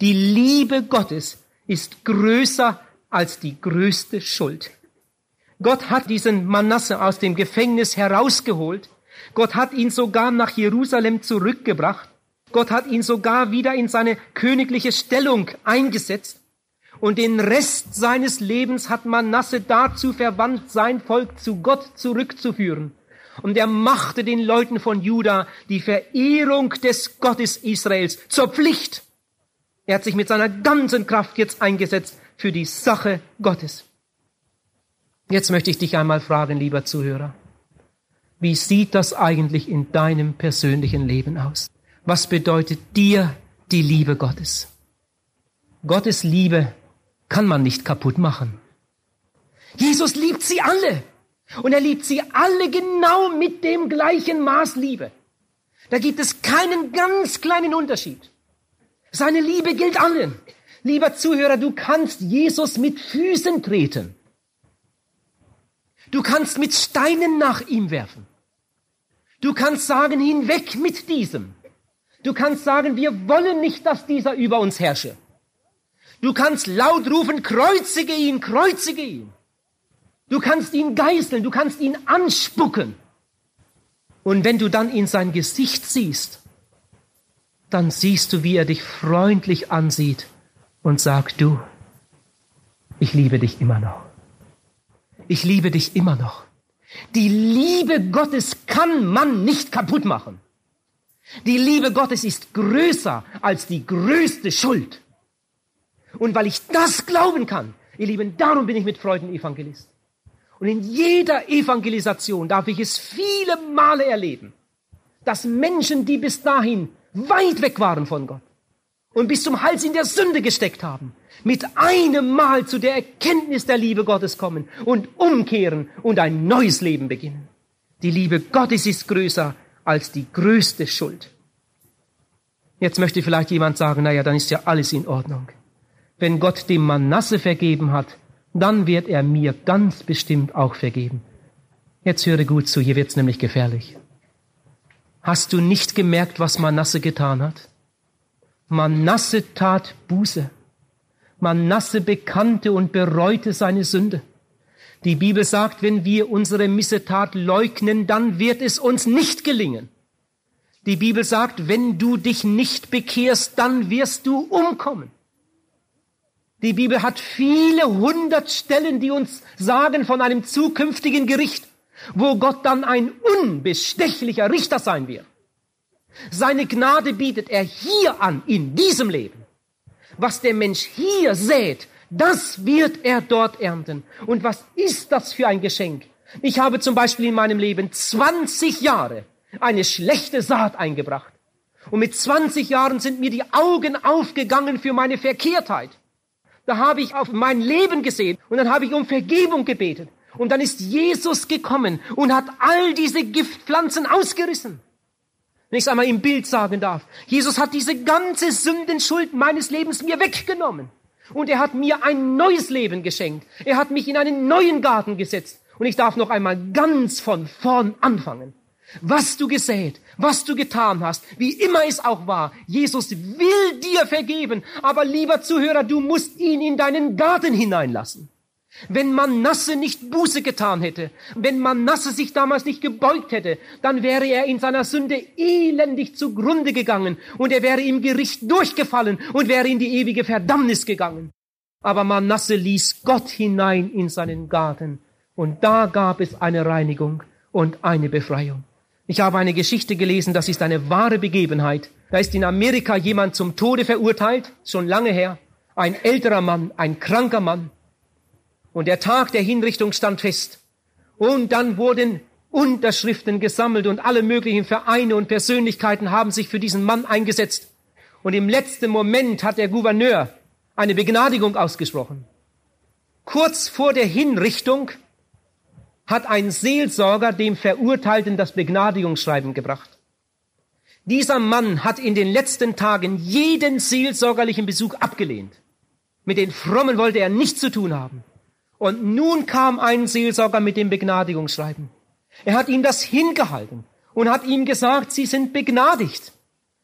Die Liebe Gottes ist größer als die größte Schuld. Gott hat diesen Manasse aus dem Gefängnis herausgeholt. Gott hat ihn sogar nach Jerusalem zurückgebracht. Gott hat ihn sogar wieder in seine königliche Stellung eingesetzt. Und den Rest seines Lebens hat Manasse dazu verwandt, sein Volk zu Gott zurückzuführen. Und er machte den Leuten von Juda die Verehrung des Gottes Israels zur Pflicht. Er hat sich mit seiner ganzen Kraft jetzt eingesetzt für die Sache Gottes. Jetzt möchte ich dich einmal fragen, lieber Zuhörer. Wie sieht das eigentlich in deinem persönlichen Leben aus? Was bedeutet dir die Liebe Gottes? Gottes Liebe kann man nicht kaputt machen. Jesus liebt sie alle. Und er liebt sie alle genau mit dem gleichen Maß Liebe. Da gibt es keinen ganz kleinen Unterschied. Seine Liebe gilt allen. Lieber Zuhörer, du kannst Jesus mit Füßen treten. Du kannst mit Steinen nach ihm werfen. Du kannst sagen, hinweg mit diesem. Du kannst sagen, wir wollen nicht, dass dieser über uns herrsche. Du kannst laut rufen, kreuzige ihn, kreuzige ihn. Du kannst ihn geißeln, du kannst ihn anspucken. Und wenn du dann in sein Gesicht siehst, dann siehst du, wie er dich freundlich ansieht und sagt, du, ich liebe dich immer noch. Ich liebe dich immer noch. Die Liebe Gottes kann man nicht kaputt machen. Die Liebe Gottes ist größer als die größte Schuld. Und weil ich das glauben kann, ihr Lieben, darum bin ich mit Freuden Evangelist. Und in jeder Evangelisation darf ich es viele Male erleben, dass Menschen, die bis dahin weit weg waren von Gott und bis zum Hals in der Sünde gesteckt haben, mit einem Mal zu der Erkenntnis der Liebe Gottes kommen und umkehren und ein neues Leben beginnen. Die Liebe Gottes ist größer als die größte Schuld. Jetzt möchte vielleicht jemand sagen, naja, dann ist ja alles in Ordnung. Wenn Gott dem Manasse vergeben hat, dann wird er mir ganz bestimmt auch vergeben. Jetzt höre gut zu, hier wird's nämlich gefährlich. Hast du nicht gemerkt, was Manasse getan hat? Manasse tat Buße. Manasse bekannte und bereute seine Sünde. Die Bibel sagt, wenn wir unsere Missetat leugnen, dann wird es uns nicht gelingen. Die Bibel sagt, wenn du dich nicht bekehrst, dann wirst du umkommen. Die Bibel hat viele hundert Stellen, die uns sagen von einem zukünftigen Gericht, wo Gott dann ein unbestechlicher Richter sein wird. Seine Gnade bietet er hier an, in diesem Leben. Was der Mensch hier sät, das wird er dort ernten. Und was ist das für ein Geschenk? Ich habe zum Beispiel in meinem Leben 20 Jahre eine schlechte Saat eingebracht. Und mit 20 Jahren sind mir die Augen aufgegangen für meine Verkehrtheit. Da habe ich auf mein Leben gesehen und dann habe ich um Vergebung gebetet. Und dann ist Jesus gekommen und hat all diese Giftpflanzen ausgerissen. Wenn ich es einmal im Bild sagen darf. Jesus hat diese ganze Sündenschuld meines Lebens mir weggenommen. Und er hat mir ein neues Leben geschenkt. Er hat mich in einen neuen Garten gesetzt. Und ich darf noch einmal ganz von vorn anfangen. Was du gesät, was du getan hast, wie immer es auch war, Jesus will dir vergeben. Aber lieber Zuhörer, du musst ihn in deinen Garten hineinlassen. Wenn Manasse nicht Buße getan hätte, wenn Manasse sich damals nicht gebeugt hätte, dann wäre er in seiner Sünde elendig zugrunde gegangen und er wäre im Gericht durchgefallen und wäre in die ewige Verdammnis gegangen. Aber Manasse ließ Gott hinein in seinen Garten und da gab es eine Reinigung und eine Befreiung. Ich habe eine Geschichte gelesen, das ist eine wahre Begebenheit. Da ist in Amerika jemand zum Tode verurteilt, schon lange her. Ein älterer Mann, ein kranker Mann. Und der Tag der Hinrichtung stand fest. Und dann wurden Unterschriften gesammelt und alle möglichen Vereine und Persönlichkeiten haben sich für diesen Mann eingesetzt. Und im letzten Moment hat der Gouverneur eine Begnadigung ausgesprochen. Kurz vor der Hinrichtung hat ein Seelsorger dem Verurteilten das Begnadigungsschreiben gebracht. Dieser Mann hat in den letzten Tagen jeden seelsorgerlichen Besuch abgelehnt. Mit den Frommen wollte er nichts zu tun haben. Und nun kam ein Seelsorger mit dem Begnadigungsschreiben. Er hat ihm das hingehalten und hat ihm gesagt, Sie sind begnadigt.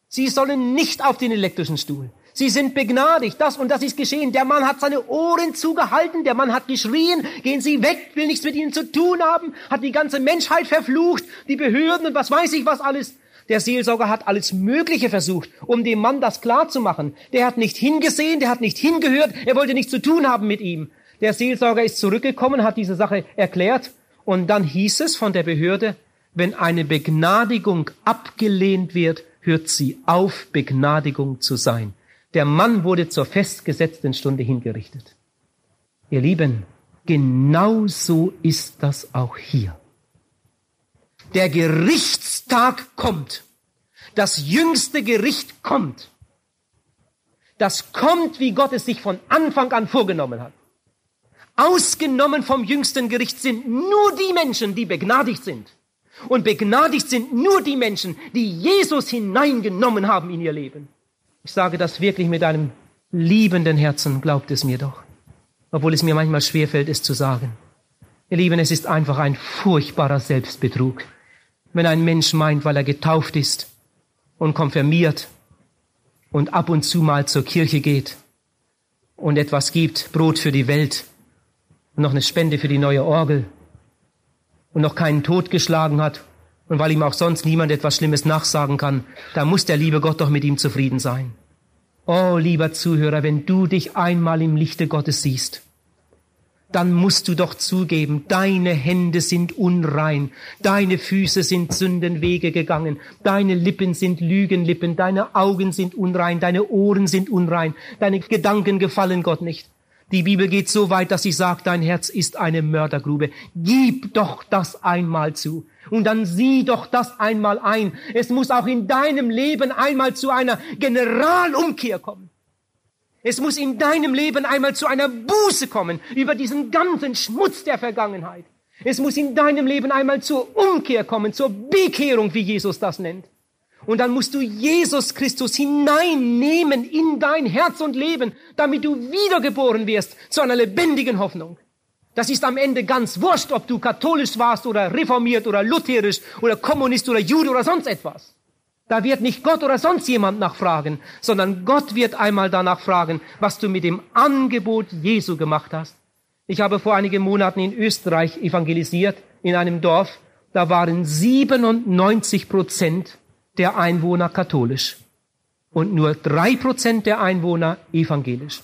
Sie sollen nicht auf den elektrischen Stuhl. Sie sind begnadigt. Das und das ist geschehen. Der Mann hat seine Ohren zugehalten. Der Mann hat geschrien. Gehen Sie weg. Will nichts mit Ihnen zu tun haben. Hat die ganze Menschheit verflucht. Die Behörden und was weiß ich was alles. Der Seelsorger hat alles Mögliche versucht, um dem Mann das klar zu machen. Der hat nicht hingesehen. Der hat nicht hingehört. Er wollte nichts zu tun haben mit ihm. Der Seelsorger ist zurückgekommen, hat diese Sache erklärt. Und dann hieß es von der Behörde, wenn eine Begnadigung abgelehnt wird, hört sie auf, Begnadigung zu sein. Der Mann wurde zur festgesetzten Stunde hingerichtet. Ihr Lieben, genau so ist das auch hier. Der Gerichtstag kommt. Das jüngste Gericht kommt. Das kommt, wie Gott es sich von Anfang an vorgenommen hat. Ausgenommen vom jüngsten Gericht sind nur die Menschen, die begnadigt sind. Und begnadigt sind nur die Menschen, die Jesus hineingenommen haben in ihr Leben. Ich sage das wirklich mit einem liebenden Herzen, glaubt es mir doch. Obwohl es mir manchmal schwerfällt, es zu sagen. Ihr Lieben, es ist einfach ein furchtbarer Selbstbetrug, wenn ein Mensch meint, weil er getauft ist und konfirmiert und ab und zu mal zur Kirche geht und etwas gibt, Brot für die Welt und noch eine Spende für die neue Orgel und noch keinen Tod geschlagen hat und weil ihm auch sonst niemand etwas Schlimmes nachsagen kann, da muss der liebe Gott doch mit ihm zufrieden sein. Oh, lieber Zuhörer, wenn du dich einmal im Lichte Gottes siehst, dann musst du doch zugeben, deine Hände sind unrein, deine Füße sind Sündenwege gegangen, deine Lippen sind Lügenlippen, deine Augen sind unrein, deine Ohren sind unrein, deine Gedanken gefallen Gott nicht. Die Bibel geht so weit, dass sie sagt, dein Herz ist eine Mördergrube. Gib doch das einmal zu. Und dann sieh doch das einmal ein. Es muss auch in deinem Leben einmal zu einer Generalumkehr kommen. Es muss in deinem Leben einmal zu einer Buße kommen über diesen ganzen Schmutz der Vergangenheit. Es muss in deinem Leben einmal zur Umkehr kommen, zur Bekehrung, wie Jesus das nennt. Und dann musst du Jesus Christus hineinnehmen in dein Herz und Leben, damit du wiedergeboren wirst zu einer lebendigen Hoffnung. Das ist am Ende ganz wurscht, ob du katholisch warst oder reformiert oder lutherisch oder Kommunist oder Jude oder sonst etwas. Da wird nicht Gott oder sonst jemand nachfragen, sondern Gott wird einmal danach fragen, was du mit dem Angebot Jesu gemacht hast. Ich habe vor einigen Monaten in Österreich evangelisiert, in einem Dorf. Da waren 97 Prozent der Einwohner katholisch und nur drei Prozent der Einwohner evangelisch.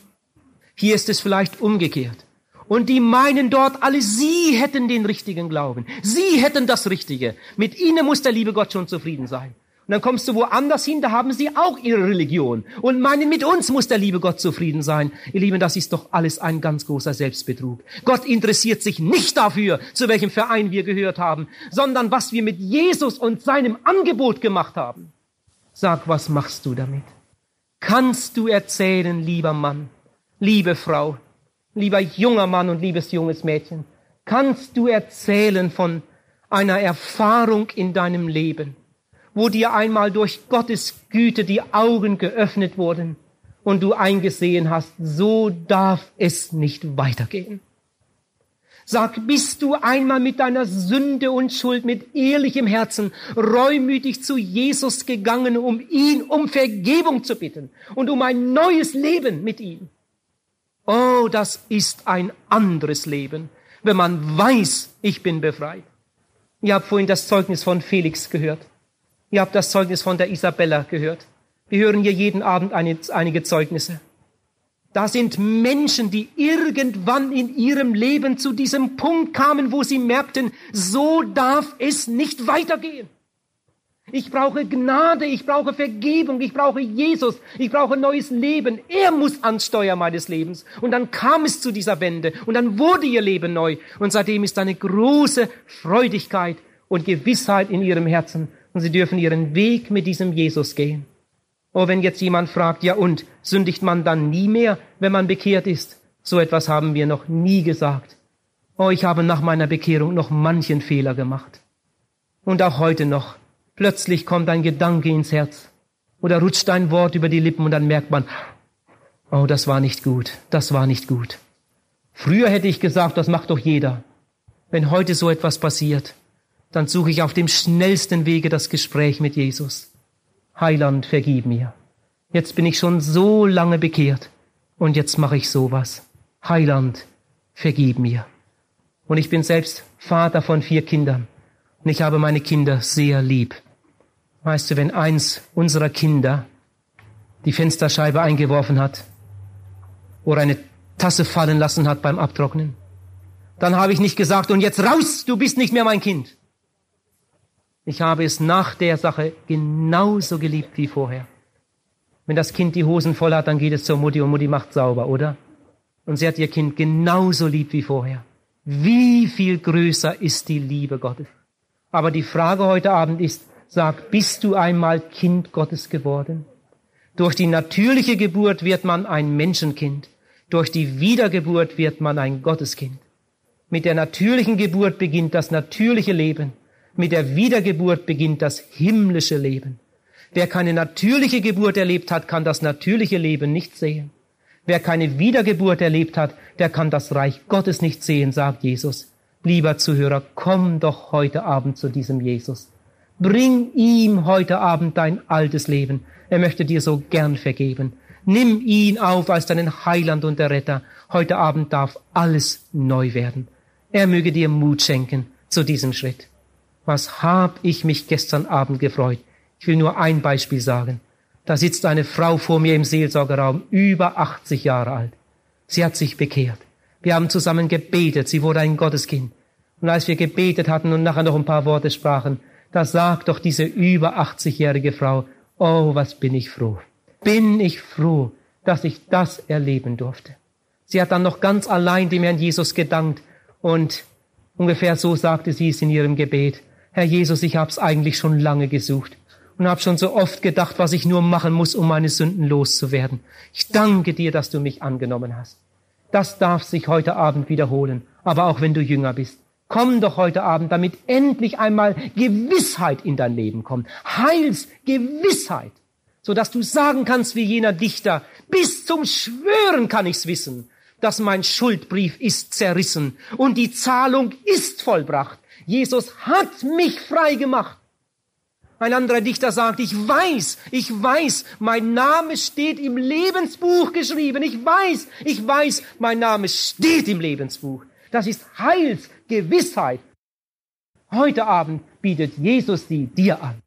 Hier ist es vielleicht umgekehrt. Und die meinen dort alle, sie hätten den richtigen Glauben. Sie hätten das Richtige. Mit ihnen muss der liebe Gott schon zufrieden sein. Und dann kommst du woanders hin, da haben sie auch ihre Religion und meinen, mit uns muss der liebe Gott zufrieden sein. Ihr Lieben, das ist doch alles ein ganz großer Selbstbetrug. Gott interessiert sich nicht dafür, zu welchem Verein wir gehört haben, sondern was wir mit Jesus und seinem Angebot gemacht haben. Sag, was machst du damit? Kannst du erzählen, lieber Mann, liebe Frau, lieber junger Mann und liebes junges Mädchen, kannst du erzählen von einer Erfahrung in deinem Leben, wo dir einmal durch Gottes Güte die Augen geöffnet wurden und du eingesehen hast, so darf es nicht weitergehen. Sag, bist du einmal mit deiner Sünde und Schuld mit ehrlichem Herzen reumütig zu Jesus gegangen, um ihn um Vergebung zu bitten und um ein neues Leben mit ihm? Oh, das ist ein anderes Leben, wenn man weiß, ich bin befreit. Ihr habt vorhin das Zeugnis von Felix gehört. Ihr habt das Zeugnis von der Isabella gehört. Wir hören hier jeden Abend einige Zeugnisse. Da sind Menschen, die irgendwann in ihrem Leben zu diesem Punkt kamen, wo sie merkten, so darf es nicht weitergehen. Ich brauche Gnade, ich brauche Vergebung, ich brauche Jesus, ich brauche neues Leben. Er muss ans Steuer meines Lebens. Und dann kam es zu dieser Wende und dann wurde ihr Leben neu. Und seitdem ist eine große Freudigkeit und Gewissheit in ihrem Herzen und sie dürfen ihren Weg mit diesem Jesus gehen. Oh, wenn jetzt jemand fragt, ja und, sündigt man dann nie mehr, wenn man bekehrt ist? So etwas haben wir noch nie gesagt. Oh, ich habe nach meiner Bekehrung noch manchen Fehler gemacht. Und auch heute noch. Plötzlich kommt ein Gedanke ins Herz oder rutscht ein Wort über die Lippen und dann merkt man, oh, das war nicht gut, das war nicht gut. Früher hätte ich gesagt, das macht doch jeder. Wenn heute so etwas passiert, dann suche ich auf dem schnellsten Wege das Gespräch mit Jesus. Heiland, vergib mir. Jetzt bin ich schon so lange bekehrt und jetzt mache ich sowas. Heiland, vergib mir. Und ich bin selbst Vater von vier Kindern. Und ich habe meine Kinder sehr lieb. Weißt du, wenn eins unserer Kinder die Fensterscheibe eingeworfen hat oder eine Tasse fallen lassen hat beim Abtrocknen, dann habe ich nicht gesagt, und jetzt raus, du bist nicht mehr mein Kind. Ich habe es nach der Sache genauso geliebt wie vorher. Wenn das Kind die Hosen voll hat, dann geht es zur Mutti und Mutti macht sauber, oder? Und sie hat ihr Kind genauso lieb wie vorher. Wie viel größer ist die Liebe Gottes? Aber die Frage heute Abend ist, sag, bist du einmal Kind Gottes geworden? Durch die natürliche Geburt wird man ein Menschenkind. Durch die Wiedergeburt wird man ein Gotteskind. Mit der natürlichen Geburt beginnt das natürliche Leben. Mit der Wiedergeburt beginnt das himmlische Leben. Wer keine natürliche Geburt erlebt hat, kann das natürliche Leben nicht sehen. Wer keine Wiedergeburt erlebt hat, der kann das Reich Gottes nicht sehen, sagt Jesus. Lieber Zuhörer, komm doch heute Abend zu diesem Jesus. Bring ihm heute Abend dein altes Leben. Er möchte dir so gern vergeben. Nimm ihn auf als deinen Heiland und Erretter. Heute Abend darf alles neu werden. Er möge dir Mut schenken zu diesem Schritt. Was hab ich mich gestern Abend gefreut. Ich will nur ein Beispiel sagen. Da sitzt eine Frau vor mir im Seelsorgerraum, über 80 Jahre alt. Sie hat sich bekehrt. Wir haben zusammen gebetet. Sie wurde ein Gotteskind. Und als wir gebetet hatten und nachher noch ein paar Worte sprachen, da sagt doch diese über 80-jährige Frau, oh, was bin ich froh. Bin ich froh, dass ich das erleben durfte. Sie hat dann noch ganz allein dem Herrn Jesus gedankt und ungefähr so sagte sie es in ihrem Gebet. Herr Jesus, ich hab's eigentlich schon lange gesucht und habe schon so oft gedacht, was ich nur machen muss, um meine Sünden loszuwerden. Ich danke dir, dass du mich angenommen hast. Das darf sich heute Abend wiederholen, aber auch wenn du jünger bist. Komm doch heute Abend, damit endlich einmal Gewissheit in dein Leben kommt. Heilsgewissheit, so dass du sagen kannst wie jener Dichter, bis zum Schwören kann ich's wissen, dass mein Schuldbrief ist zerrissen und die Zahlung ist vollbracht. Jesus hat mich frei gemacht. Ein anderer Dichter sagt, ich weiß, ich weiß, mein Name steht im Lebensbuch geschrieben. Ich weiß, ich weiß, mein Name steht im Lebensbuch. Das ist Heilsgewissheit. Heute Abend bietet Jesus die dir an.